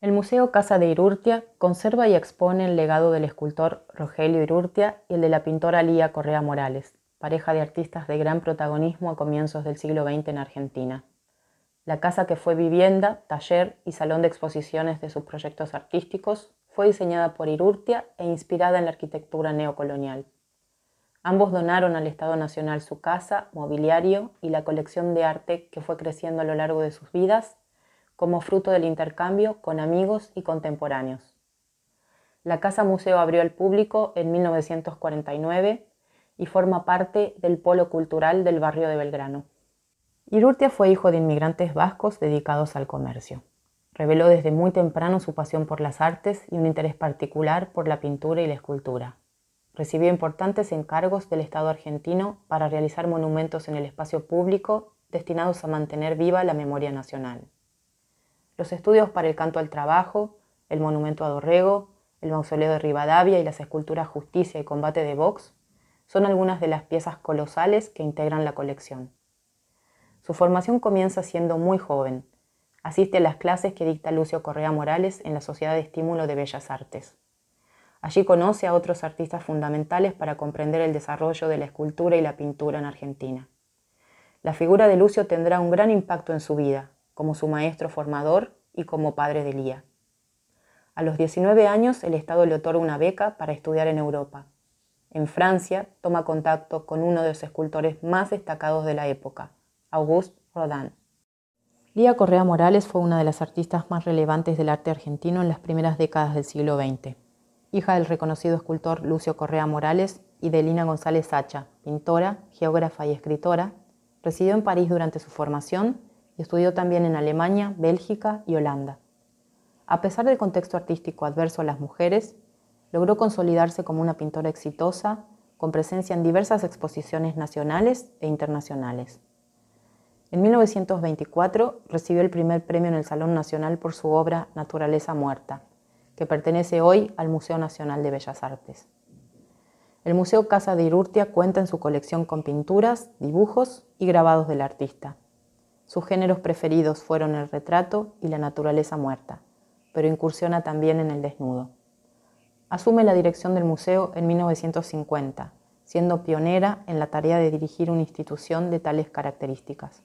El Museo Casa de Irurtia conserva y expone el legado del escultor Rogelio Irurtia y el de la pintora Lía Correa Morales, pareja de artistas de gran protagonismo a comienzos del siglo XX en Argentina. La casa que fue vivienda, taller y salón de exposiciones de sus proyectos artísticos fue diseñada por Irurtia e inspirada en la arquitectura neocolonial. Ambos donaron al Estado Nacional su casa, mobiliario y la colección de arte que fue creciendo a lo largo de sus vidas como fruto del intercambio con amigos y contemporáneos. La Casa Museo abrió al público en 1949 y forma parte del polo cultural del barrio de Belgrano. Irurtia fue hijo de inmigrantes vascos dedicados al comercio. Reveló desde muy temprano su pasión por las artes y un interés particular por la pintura y la escultura. Recibió importantes encargos del Estado argentino para realizar monumentos en el espacio público destinados a mantener viva la memoria nacional. Los estudios para el canto al trabajo, el monumento a Dorrego, el mausoleo de Rivadavia y las esculturas Justicia y Combate de Vox son algunas de las piezas colosales que integran la colección. Su formación comienza siendo muy joven. Asiste a las clases que dicta Lucio Correa Morales en la Sociedad de Estímulo de Bellas Artes. Allí conoce a otros artistas fundamentales para comprender el desarrollo de la escultura y la pintura en Argentina. La figura de Lucio tendrá un gran impacto en su vida, como su maestro formador y como padre de Lía. A los 19 años el Estado le otorga una beca para estudiar en Europa. En Francia toma contacto con uno de los escultores más destacados de la época, Auguste Rodin. Lía Correa Morales fue una de las artistas más relevantes del arte argentino en las primeras décadas del siglo XX. Hija del reconocido escultor Lucio Correa Morales y de Lina González Sacha, pintora, geógrafa y escritora, residió en París durante su formación estudió también en Alemania, Bélgica y Holanda. A pesar del contexto artístico adverso a las mujeres, logró consolidarse como una pintora exitosa, con presencia en diversas exposiciones nacionales e internacionales. En 1924 recibió el primer premio en el Salón Nacional por su obra Naturaleza Muerta, que pertenece hoy al Museo Nacional de Bellas Artes. El Museo Casa de Irurtia cuenta en su colección con pinturas, dibujos y grabados del artista. Sus géneros preferidos fueron el retrato y la naturaleza muerta, pero incursiona también en el desnudo. Asume la dirección del museo en 1950, siendo pionera en la tarea de dirigir una institución de tales características.